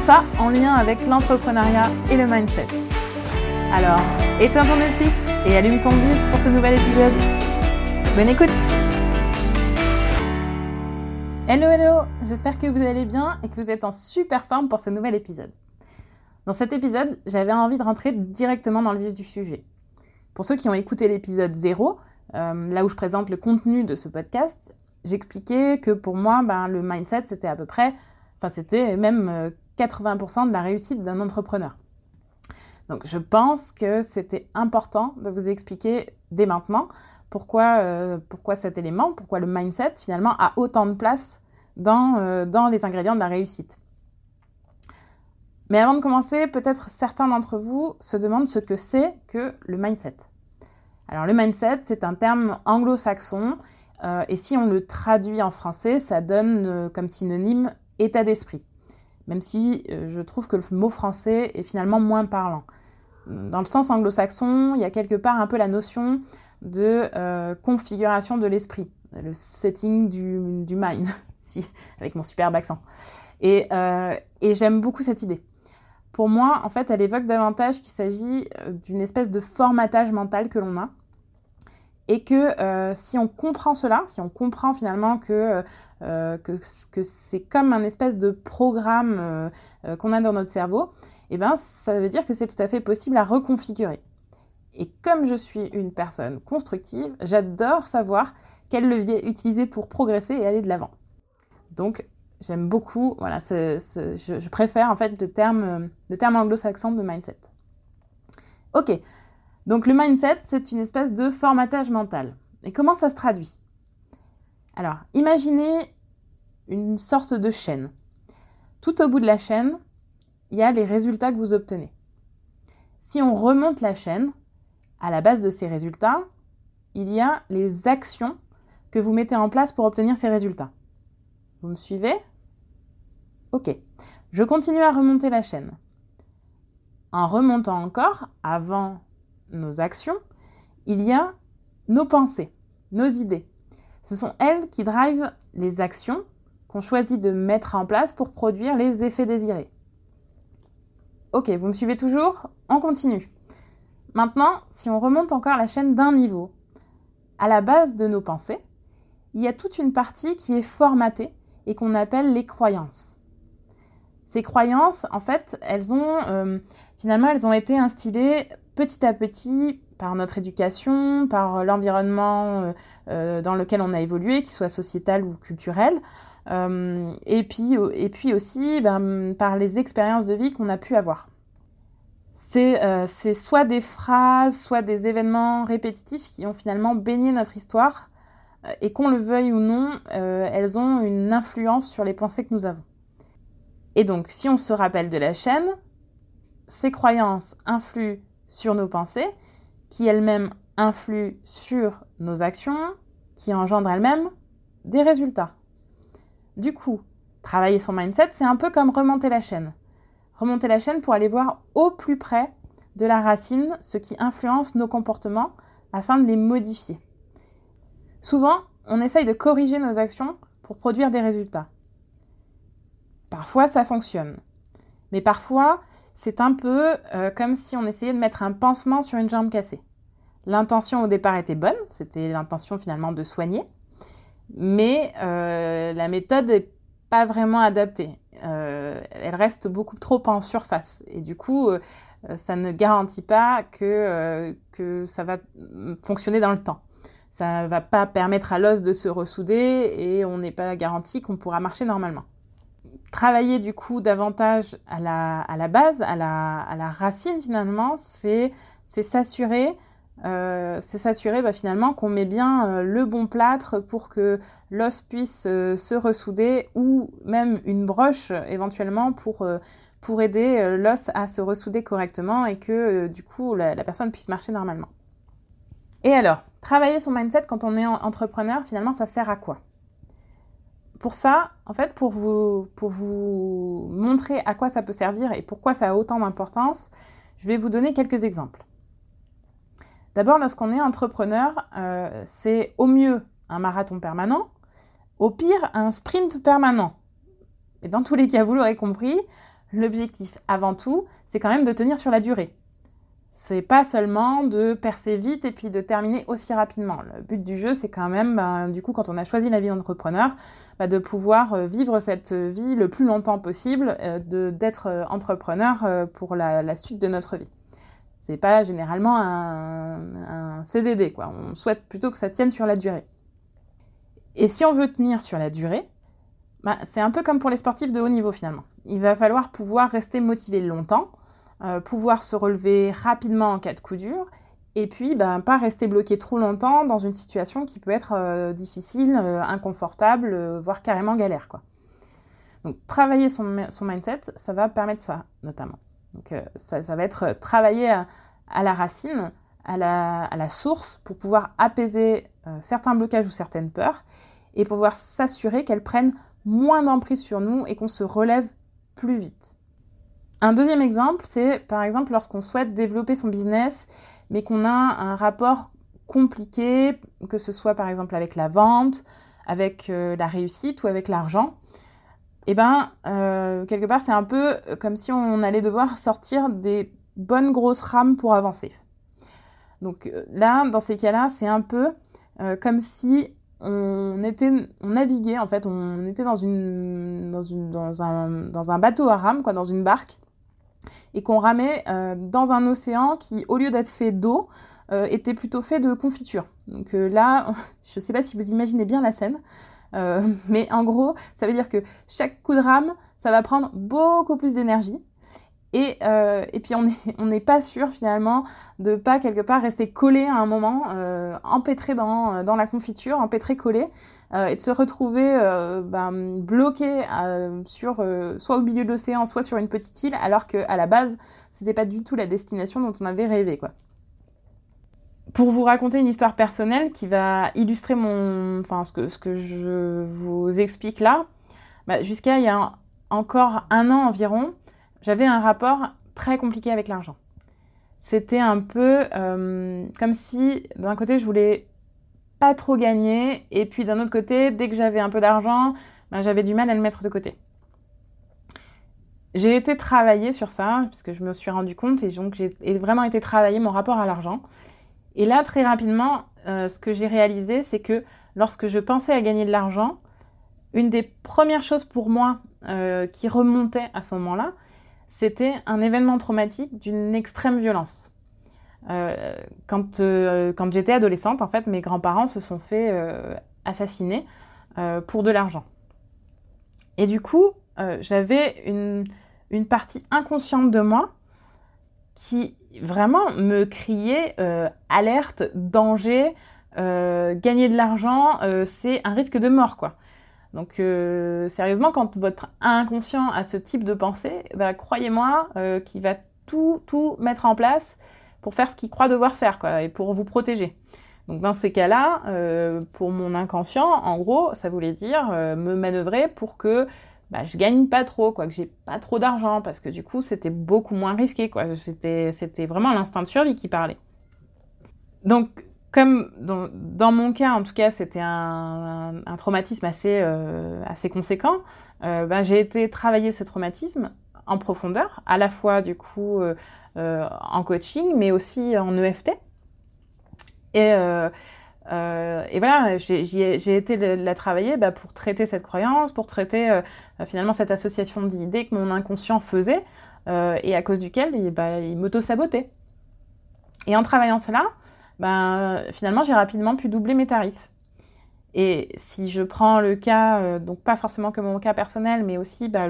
ça en lien avec l'entrepreneuriat et le mindset. Alors, éteins ton Netflix et allume ton bus pour ce nouvel épisode. Bonne écoute Hello hello J'espère que vous allez bien et que vous êtes en super forme pour ce nouvel épisode. Dans cet épisode, j'avais envie de rentrer directement dans le vif du sujet. Pour ceux qui ont écouté l'épisode 0, euh, là où je présente le contenu de ce podcast, j'expliquais que pour moi, ben, le mindset, c'était à peu près, enfin c'était même euh, 80% de la réussite d'un entrepreneur. Donc je pense que c'était important de vous expliquer dès maintenant pourquoi, euh, cet élément, pourquoi le mindset finalement a autant de place dans, euh, dans les ingrédients de la réussite. Mais avant de commencer, peut-être certains d'entre vous se demandent ce que c'est que le mindset. Alors le mindset, c'est un terme anglo-saxon euh, et si on le traduit en français, ça donne comme synonyme état d'esprit même si euh, je trouve que le mot français est finalement moins parlant. Dans le sens anglo-saxon, il y a quelque part un peu la notion de euh, configuration de l'esprit, le setting du, mind, si, avec mon superbe accent. Euh, et, j'aime beaucoup cette idée. Pour moi, en fait, elle évoque davantage qu'il s'agit d'une espèce de formatage mental que l'on a, et que si on comprend cela, si on comprend finalement que euh, que, que c'est comme un espèce de programme euh, euh, qu'on a dans notre cerveau, eh ben, ça veut dire que c'est tout à fait possible à reconfigurer. Et comme je suis une personne constructive, j'adore savoir quel levier utiliser pour progresser et aller de l'avant. Donc, j'aime beaucoup, voilà, je, préfère en fait le terme, le terme anglo-saxon de mindset. Ok, donc le mindset, c'est une espèce de formatage mental. Et comment ça se traduit? Alors, imaginez une sorte de chaîne. Tout au bout de la chaîne, il y a les résultats que vous obtenez. Si on remonte la chaîne, à la base de ces résultats, il y a les actions que vous mettez en place pour obtenir ces résultats. Vous me suivez? Ok. Je continue à remonter la chaîne. En remontant encore, avant nos actions, il y a nos pensées, nos idées. Ce sont elles qui drivent les actions qu'on choisit de mettre en place pour produire les effets désirés. Ok, vous me suivez toujours? On continue. Maintenant, si on remonte encore la chaîne d'un niveau, à la base de nos pensées, il y a toute une partie qui est formatée et qu'on appelle les croyances. Ces croyances, en fait, elles ont euh, finalement, elles ont été instillées petit à petit par notre éducation, par l'environnement euh, euh, dans lequel on a évolué, qu'il soit sociétal ou culturel, euh, et, puis, et puis aussi ben, par les expériences de vie qu'on a pu avoir. C'est soit des phrases, soit des événements répétitifs qui ont finalement baigné notre histoire, et qu'on le veuille ou non, elles ont une influence sur les pensées que nous avons. Et donc, si on se rappelle de la chaîne, ces croyances influent sur nos pensées, qui elles-mêmes influent sur nos actions, qui engendrent elles-mêmes des résultats. Du coup, travailler son mindset, c'est un peu comme remonter la chaîne. Remonter la chaîne pour aller voir au plus près de la racine ce qui influence nos comportements afin de les modifier. Souvent, on essaye de corriger nos actions pour produire des résultats. Parfois, ça fonctionne. Mais parfois, c'est un peu euh, comme si on essayait de mettre un pansement sur une jambe cassée. L'intention au départ était bonne, c'était l'intention finalement de soigner, mais euh, la méthode n'est pas vraiment adaptée. Euh, elle reste beaucoup trop en surface et du coup, ça ne garantit pas que, que ça va fonctionner dans le temps. Ça ne va pas permettre à l'os de se ressouder et on n'est pas garanti qu'on pourra marcher normalement travailler du coup davantage à la, base, à la, racine finalement, c'est s'assurer euh, c'est s'assurer bah, finalement qu'on met bien euh, le bon plâtre pour que l'os puisse euh, se ressouder ou même une broche éventuellement pour, aider l'os à se ressouder correctement et que du coup la personne puisse marcher normalement. Et alors, travailler son mindset quand on est entrepreneur, finalement, ça sert à quoi? Pour ça, en fait, pour vous, montrer à quoi ça peut servir et pourquoi ça a autant d'importance, je vais vous donner quelques exemples. D'abord, lorsqu'on est entrepreneur, euh, c'est au mieux un marathon permanent, au pire un sprint permanent. Et dans tous les cas, vous l'aurez compris, l'objectif avant tout, c'est quand même de tenir sur la durée. C'est pas seulement de percer vite et puis de terminer aussi rapidement. Le but du jeu, c'est quand même, bah, du coup, quand on a choisi la vie d'entrepreneur, bah, de pouvoir euh, vivre cette vie le plus longtemps possible, euh, d'être euh, entrepreneur pour la, suite de notre vie. C'est pas généralement un, CDD, quoi. On souhaite plutôt que ça tienne sur la durée. Et si on veut tenir sur la durée, bah, c'est un peu comme pour les sportifs de haut niveau finalement. Il va falloir pouvoir rester motivé longtemps euh, pouvoir se relever rapidement en cas de coup dur, et puis ben, pas rester bloqué trop longtemps dans une situation qui peut être euh, difficile, euh, inconfortable, voire carrément galère. Quoi. Donc travailler son, mindset, ça va permettre ça notamment. Donc ça, va être travailler à, la racine, à la, à la, source, pour pouvoir apaiser certains blocages ou certaines peurs, et pouvoir s'assurer qu'elles prennent moins d'emprise sur nous et qu'on se relève plus vite. Un deuxième exemple, c'est par exemple lorsqu'on souhaite développer son business, mais qu'on a un rapport compliqué, que ce soit par exemple avec la vente, avec euh, la réussite ou avec l'argent. Et eh ben, euh, quelque part, c'est un peu comme si on allait devoir sortir des bonnes grosses rames pour avancer. Donc euh, là, dans ces cas-là, c'est un peu comme si on était, on naviguait en fait, on était dans un bateau à rame, quoi, dans une barque, et qu'on ramait euh, dans un océan qui, au lieu d'être fait d'eau, euh, était plutôt fait de confiture. Donc euh, là, je ne sais pas si vous imaginez bien la scène, mais en gros, ça veut dire que chaque coup de rame, ça va prendre beaucoup plus d'énergie. Et, et, puis on n'est pas sûr finalement de pas quelque part rester collé à un moment, empêtré dans, dans la confiture, empêtré collé, euh, et de se retrouver euh, ben, bloqué euh, sur soit au milieu de l'océan, soit sur une petite île, alors qu'à la base, c'était pas du tout la destination dont on avait rêvé, quoi. Pour vous raconter une histoire personnelle qui va illustrer mon, enfin ce que ce que je vous explique là, bah, jusqu'à il y a encore un an environ, j'avais un rapport très compliqué avec l'argent. C'était un peu comme si d'un côté je voulais pas trop gagner. Et puis d'un autre côté, dès que j'avais un peu d'argent, ben, j'avais du mal à le mettre de côté. J'ai été travailler sur ça, puisque je me suis rendu compte, et donc j'ai vraiment été travailler mon rapport à l'argent. Et là, très rapidement, euh, ce que j'ai réalisé, c'est que lorsque je pensais à gagner de l'argent, une des premières choses pour moi euh, qui remontait à ce moment-là, c'était un événement traumatique d'une extrême violence. Euh, quand, euh, quand j'étais adolescente, en fait, mes grands-parents se sont fait euh, assassiner pour de l'argent. Et du coup, j'avais une, une, partie inconsciente de moi qui vraiment me criait alerte, danger, gagner de l'argent, c'est un risque de mort, quoi. Donc sérieusement, quand votre inconscient a ce type de pensée, bah, croyez-moi qu'il va tout, tout mettre en place pour faire ce qu'il croit devoir faire, quoi, et pour vous protéger. Donc dans ces cas-là, euh, pour mon inconscient, en gros, ça voulait dire euh, me manœuvrer pour que bah, je gagne pas trop, quoi, que j'ai pas trop d'argent, parce que du coup, c'était beaucoup moins risqué. C'était, c'était vraiment l'instinct de survie qui parlait. Donc, comme dans, mon cas, en tout cas, c'était un, traumatisme assez, euh, assez conséquent, bah, j'ai été travailler ce traumatisme en profondeur, à la fois du coup euh, en coaching, mais aussi en EFT. Et, et voilà, j'ai été la travailler bah, pour traiter cette croyance, pour traiter finalement cette association d'idées que mon inconscient faisait et à cause duquel bah, il m'auto-sabotait. Et en travaillant cela, ben, finalement, j'ai rapidement pu doubler mes tarifs. Et si je prends le cas, donc pas forcément que mon cas personnel, mais aussi bah,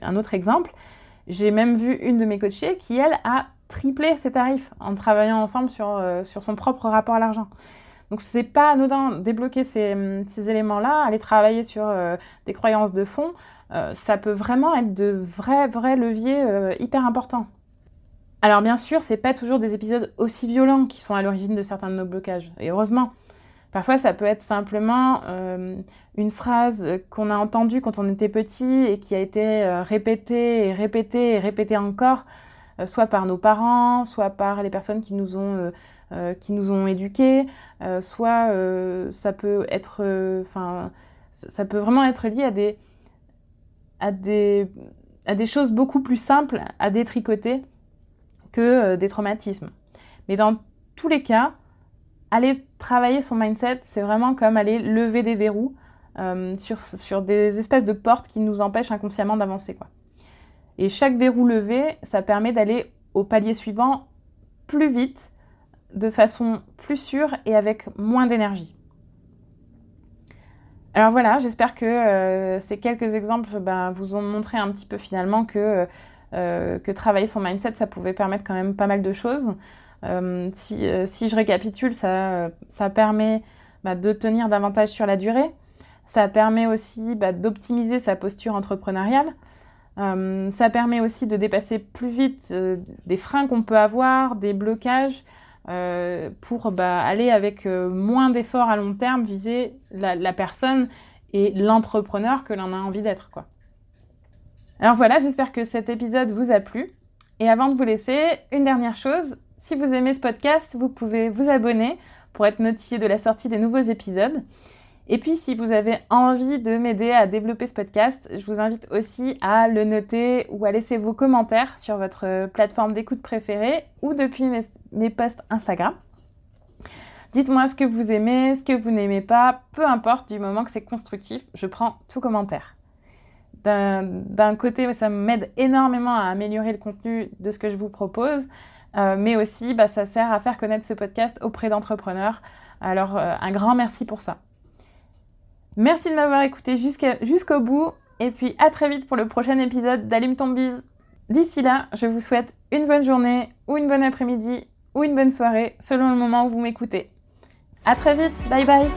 un, autre exemple, j'ai même vu une de mes coachées qui, elle, a triplé ses tarifs en travaillant ensemble sur, euh, sur son propre rapport à l'argent. Donc c'est pas anodin débloquer ces, ces éléments-là, aller travailler sur euh, des croyances de fond. ça peut vraiment être de vrais, vrais leviers hyper importants. Alors bien sûr, c'est pas toujours des épisodes aussi violents qui sont à l'origine de certains de nos blocages, et heureusement. Parfois, ça peut être simplement euh, une phrase qu'on a entendue quand on était petit et qui a été euh, répétée et répétée et répétée encore, euh, soit par nos parents, soit par les personnes qui nous ont, qui éduqués, soit ça peut vraiment être lié à des, à des, à des choses beaucoup plus simples à détricoter que des traumatismes. Mais dans tous les cas, aller travailler son mindset, c'est vraiment comme aller lever des verrous euh, sur, sur, des espèces de portes qui nous empêchent inconsciemment d'avancer. Quoi. Et chaque verrou levé, ça permet d'aller au palier suivant plus vite, de façon plus sûre et avec moins d'énergie. Alors voilà, j'espère que euh, ces quelques exemples ben, vous ont montré un petit peu finalement que, euh, que travailler son mindset, ça pouvait permettre quand même pas mal de choses. Euh, euh, si, je récapitule, ça, permet bah, de tenir davantage sur la durée. Ça permet aussi bah, d'optimiser sa posture entrepreneuriale. Euh, ça permet aussi de dépasser plus vite des freins qu'on peut avoir, des blocages, pour bah, aller avec moins d'efforts à long terme, viser la, personne et l'entrepreneur que l'on a envie d'être. Alors voilà, j'espère que cet épisode vous a plu. Et avant de vous laisser, une dernière chose, si vous aimez ce podcast, vous pouvez vous abonner pour être notifié de la sortie des nouveaux épisodes. Et puis, si vous avez envie de m'aider à développer ce podcast, je vous invite aussi à le noter ou à laisser vos commentaires sur votre plateforme d'écoute préférée ou depuis mes, posts Instagram. Dites-moi ce que vous aimez, ce que vous n'aimez pas, peu importe, du moment que c'est constructif, je prends tout commentaire. D'un côté, ça m'aide énormément à améliorer le contenu de ce que je vous propose. Euh, mais aussi, bah, ça sert à faire connaître ce podcast auprès d'entrepreneurs. Alors, euh, un grand merci pour ça. Merci de m'avoir écouté jusqu'au bout. Et puis, à très vite pour le prochain épisode d'Allume ton bise. D'ici là, je vous souhaite une bonne journée, ou une bonne après-midi, ou une bonne soirée, selon le moment où vous m'écoutez. À très vite, bye bye